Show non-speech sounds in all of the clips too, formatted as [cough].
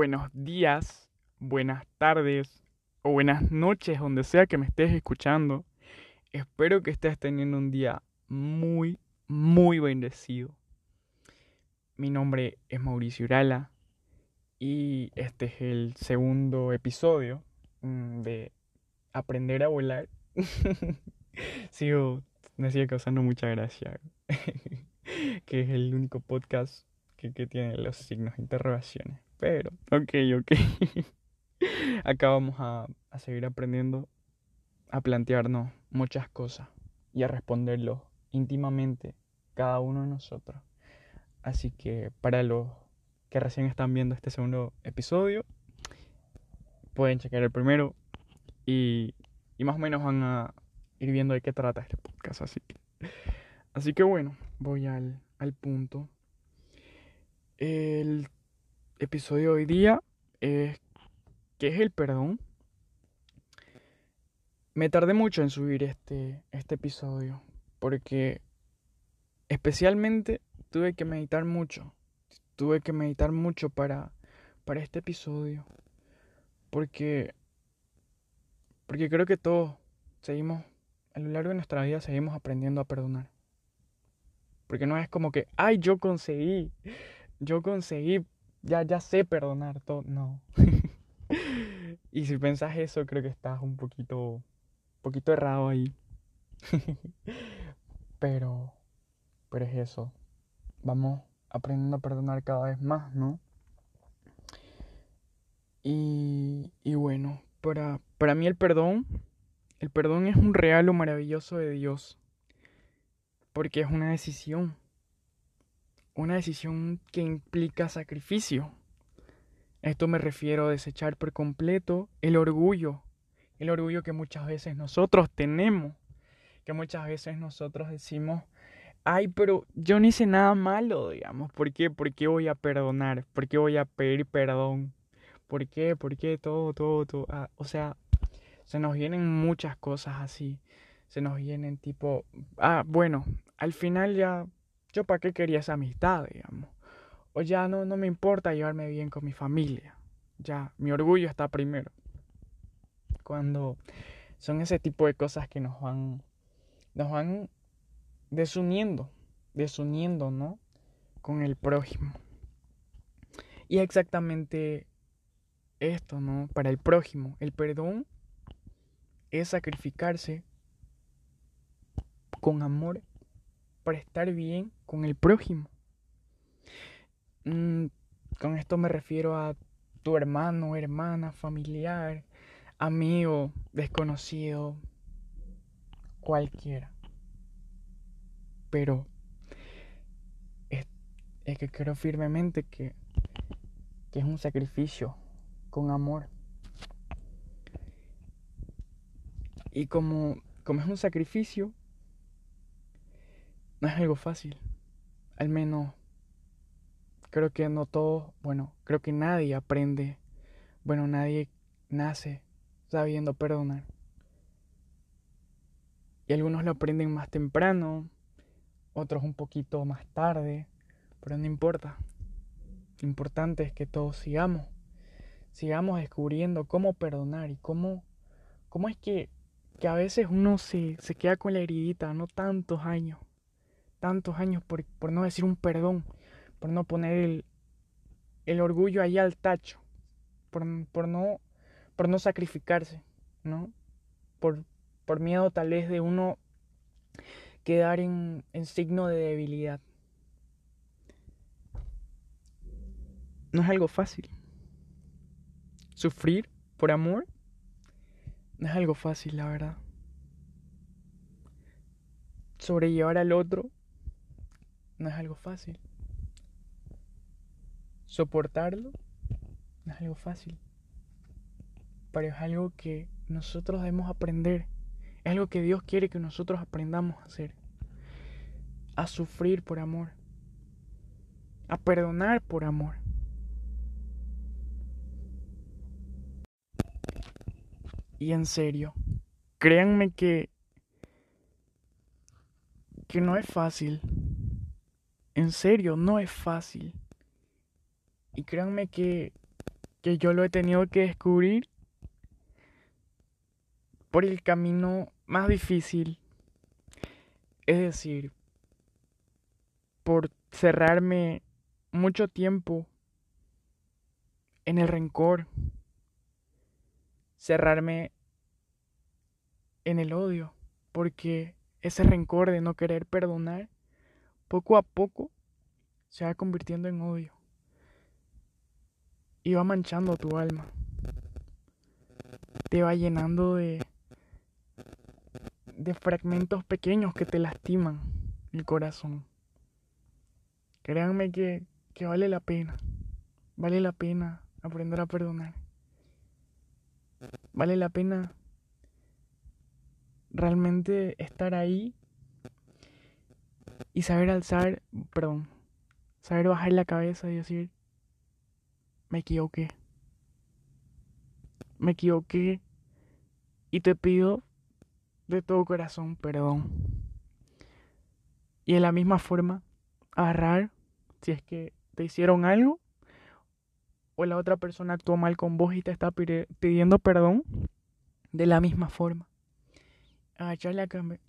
Buenos días, buenas tardes o buenas noches, donde sea que me estés escuchando. Espero que estés teniendo un día muy, muy bendecido. Mi nombre es Mauricio Urala y este es el segundo episodio mm, de Aprender a volar. [laughs] Sigo, me sigue causando mucha gracia. [laughs] que es el único podcast que, tiene los signos de interrogaciones. Pero, ok, ok. [laughs] Acá vamos a, a seguir aprendiendo a plantearnos muchas cosas y a responderlo íntimamente cada uno de nosotros. Así que para los que recién están viendo este segundo episodio, pueden checar el primero y, y más o menos van a ir viendo de qué trata este podcast. Así que, así que bueno, voy al, al punto. El episodio de hoy día es ¿qué es el perdón? Me tardé mucho en subir este, este episodio porque especialmente tuve que meditar mucho. Tuve que meditar mucho para, para este episodio porque porque creo que todos seguimos a lo largo de nuestra vida seguimos aprendiendo a perdonar. Porque no es como que, ay, yo conseguí yo conseguí, ya, ya sé perdonar todo. No. [laughs] y si pensás eso, creo que estás un poquito, poquito errado ahí. [laughs] pero, pero es eso. Vamos aprendiendo a perdonar cada vez más, ¿no? Y, y bueno, para, para mí el perdón, el perdón es un regalo maravilloso de Dios. Porque es una decisión una decisión que implica sacrificio. Esto me refiero a desechar por completo el orgullo, el orgullo que muchas veces nosotros tenemos, que muchas veces nosotros decimos, ay, pero yo no hice nada malo, digamos, ¿por qué? ¿Por qué voy a perdonar? ¿Por qué voy a pedir perdón? ¿Por qué? ¿Por qué? Todo, todo, todo. Ah, o sea, se nos vienen muchas cosas así. Se nos vienen tipo, ah, bueno, al final ya yo para qué quería esa amistad, digamos. O ya no, no me importa llevarme bien con mi familia. Ya, mi orgullo está primero. Cuando son ese tipo de cosas que nos van, nos van desuniendo, desuniendo, ¿no? Con el prójimo. Y exactamente esto, ¿no? Para el prójimo, el perdón es sacrificarse con amor estar bien con el prójimo. Mm, con esto me refiero a tu hermano, hermana, familiar, amigo, desconocido, cualquiera. Pero es, que creo firmemente que, que es un sacrificio con amor. Y como, como es un sacrificio, no [laughs] es algo fácil. Al menos creo que no todos, bueno, creo que nadie aprende, bueno, nadie nace sabiendo perdonar. Y algunos lo aprenden más temprano, otros un poquito más tarde, pero no importa. Lo importante es que todos sigamos, sigamos descubriendo cómo perdonar y cómo, cómo es que, que a veces uno se, se queda con la heridita, no tantos años tantos años por, no decir un perdón, por no poner el, el orgullo ahí al tacho, por, por, no, por no sacrificarse, ¿no? Por, por miedo tal vez de uno quedar en, en signo de debilidad. No es algo fácil. Sufrir por amor no es algo fácil, la verdad. Sobrellevar al otro no es algo fácil. Soportarlo no es algo fácil. Pero es algo que nosotros debemos aprender. Es algo que Dios quiere que nosotros aprendamos a hacer. A sufrir por amor. A perdonar por amor. Y en serio, créanme que que no es fácil. En serio, no es fácil. Y créanme que, que yo lo he tenido que descubrir por el camino más difícil. Es decir, por cerrarme mucho tiempo en el rencor, cerrarme en el odio, porque ese rencor de no querer perdonar, poco a poco se va convirtiendo en odio y va manchando tu alma, te va llenando de, de fragmentos pequeños que te lastiman el corazón. Créanme que, que vale la pena, vale la pena aprender a perdonar. Vale la pena realmente estar ahí y saber alzar, perdón, saber bajar la cabeza y decir, me equivoqué. Me equivoqué y te pido de todo corazón perdón. Y de la misma forma, agarrar si es que te hicieron algo o la otra persona actuó mal con vos y te está pidiendo perdón, de la misma forma. Agachar la,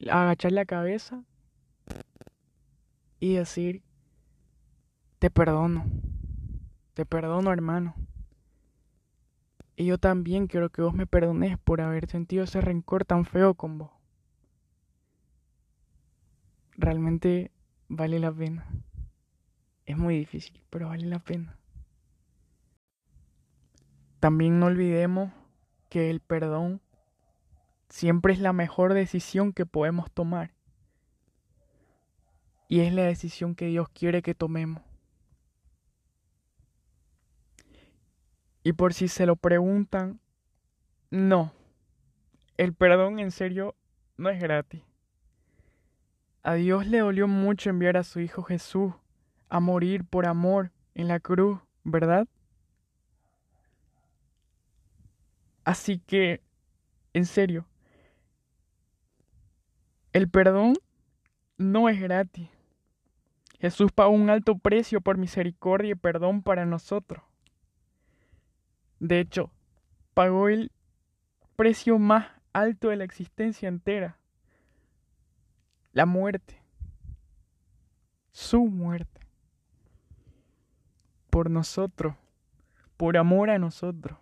agachar la cabeza y decir, te perdono, te perdono hermano. Y yo también quiero que vos me perdones por haber sentido ese rencor tan feo con vos. Realmente vale la pena. Es muy difícil, pero vale la pena. También no olvidemos que el perdón siempre es la mejor decisión que podemos tomar. Y es la decisión que Dios quiere que tomemos. Y por si se lo preguntan, no. El perdón en serio no es gratis. A Dios le dolió mucho enviar a su Hijo Jesús a morir por amor en la cruz, ¿verdad? Así que, en serio, el perdón no es gratis. Jesús pagó un alto precio por misericordia y perdón para nosotros. De hecho, pagó el precio más alto de la existencia entera. La muerte. Su muerte. Por nosotros. Por amor a nosotros.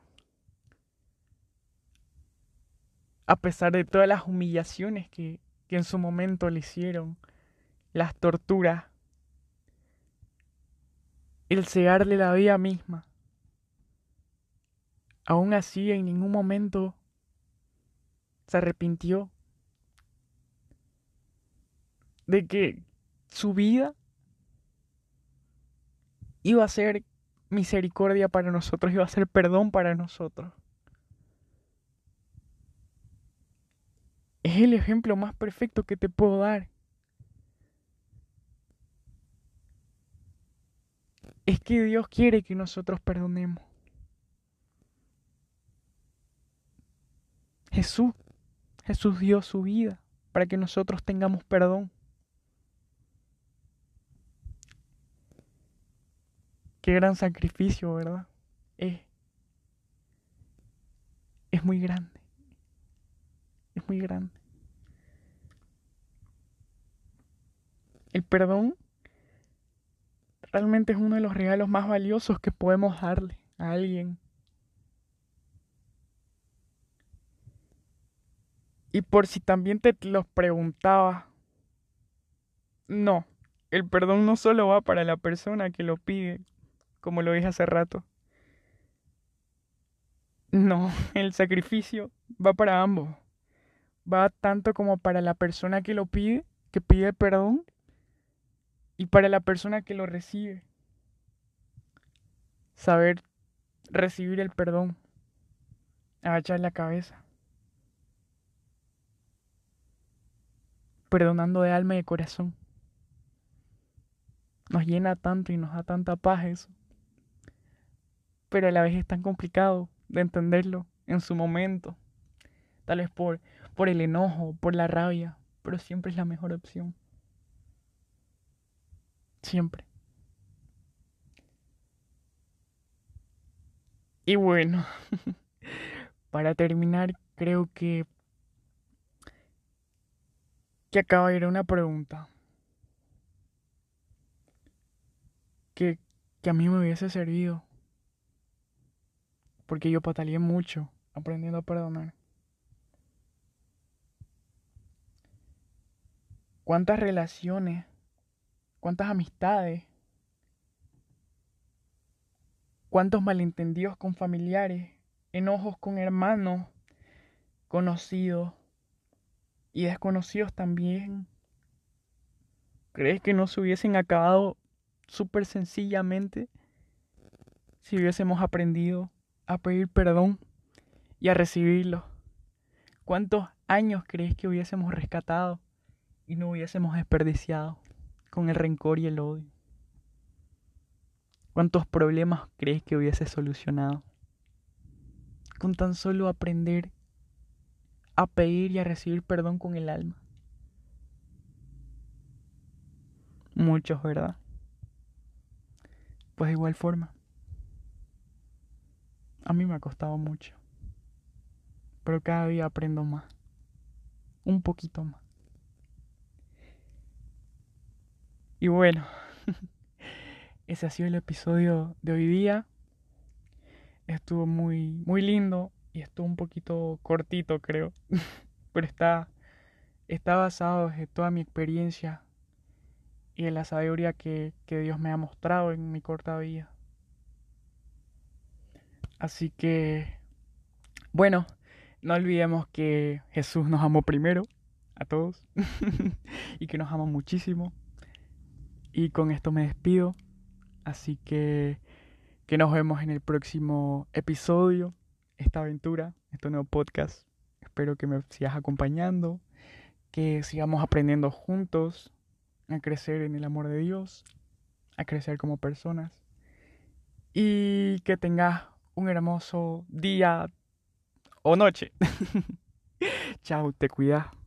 a pesar de todas las humillaciones que, en su momento le hicieron, las torturas, el cegarle la vida misma. Aún así, en ningún momento se arrepintió de que su vida iba a ser misericordia para nosotros, iba a ser perdón para nosotros. Es el ejemplo más perfecto que te puedo dar. Es que Dios quiere que nosotros perdonemos. Jesús, Jesús dio su vida para que nosotros tengamos perdón. Qué gran sacrificio, ¿verdad? Es, es muy grande es muy grande. El perdón realmente es uno de los regalos más valiosos que podemos darle a alguien. Y por si también te los preguntaba, no, el perdón no solo va para la persona que lo pide, como lo dije hace rato. No, [laughs] el sacrificio va para ambos va tanto como para la persona que lo pide, que pide perdón, y para la persona que lo recibe. Saber recibir el perdón, agachar la cabeza, perdonando de alma y de corazón. Nos llena tanto y nos da tanta paz eso. Pero a la vez es tan complicado de entenderlo en su momento. Tal vez por por el enojo, por la rabia, pero siempre es la mejor opción. Siempre. Y bueno, [laughs] para terminar, creo que que acaba de ir una pregunta que, que a mí me hubiese servido. Porque yo pataleé mucho aprendiendo a perdonar. ¿Cuántas relaciones, cuántas amistades, cuántos malentendidos con familiares, enojos con hermanos, conocidos y desconocidos también? ¿Crees que no se hubiesen acabado súper sencillamente si hubiésemos aprendido a pedir perdón y a recibirlo? ¿Cuántos años crees que hubiésemos rescatado y no hubiésemos desperdiciado con el rencor y el odio? ¿Cuántos problemas crees que hubiese solucionado? Con tan solo aprender a pedir y a recibir perdón con el alma. Muchos, ¿verdad? Pues de igual forma. A mí me ha costado mucho. Pero cada día aprendo más. Un poquito más. Y bueno, [laughs] ese ha sido el episodio de hoy día. Estuvo muy, muy lindo y estuvo un poquito cortito, creo. [laughs] Pero está, está basado en toda mi experiencia y en la sabiduría que, que Dios me ha mostrado en mi corta vida. Así que, bueno, no olvidemos que Jesús nos amó primero, a todos, [laughs] y que nos ama muchísimo. Y con esto me despido. Así que que nos vemos en el próximo episodio, esta aventura, este nuevo podcast. Espero que me sigas acompañando, que sigamos aprendiendo juntos a crecer en el amor de Dios, a crecer como personas y que tengas un hermoso día o noche. [laughs] Chao, te cuidas.